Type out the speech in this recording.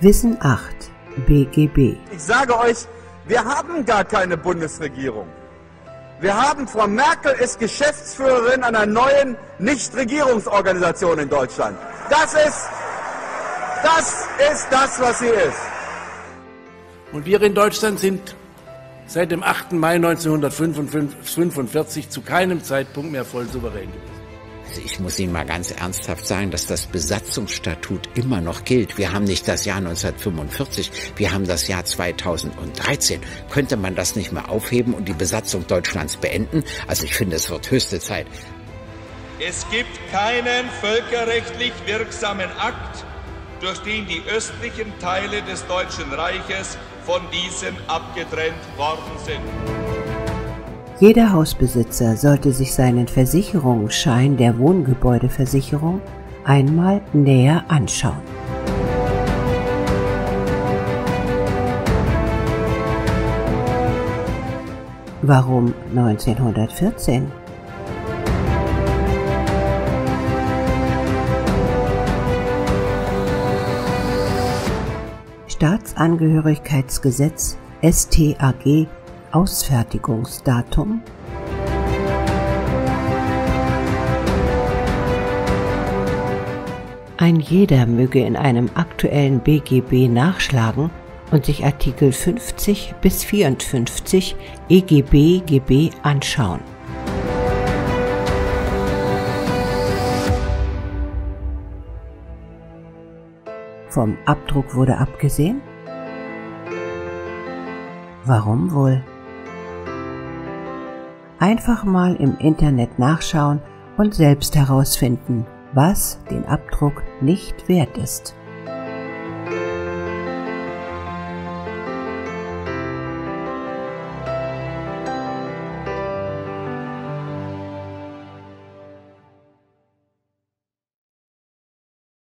Wissen 8 BGB Ich sage euch, wir haben gar keine Bundesregierung. Wir haben, Frau Merkel ist Geschäftsführerin einer neuen Nichtregierungsorganisation in Deutschland. Das ist, das ist das, was sie ist. Und wir in Deutschland sind seit dem 8. Mai 1945 zu keinem Zeitpunkt mehr voll souverän gewesen. Also ich muss Ihnen mal ganz ernsthaft sagen, dass das Besatzungsstatut immer noch gilt. Wir haben nicht das Jahr 1945, wir haben das Jahr 2013. Könnte man das nicht mehr aufheben und die Besatzung Deutschlands beenden? Also ich finde, es wird höchste Zeit. Es gibt keinen völkerrechtlich wirksamen Akt, durch den die östlichen Teile des Deutschen Reiches von diesem abgetrennt worden sind. Jeder Hausbesitzer sollte sich seinen Versicherungsschein der Wohngebäudeversicherung einmal näher anschauen. Warum 1914? Staatsangehörigkeitsgesetz STAG Ausfertigungsdatum Ein jeder möge in einem aktuellen BGB nachschlagen und sich Artikel 50 bis 54 EGB GB anschauen. Vom Abdruck wurde abgesehen? Warum wohl? Einfach mal im Internet nachschauen und selbst herausfinden, was den Abdruck nicht wert ist.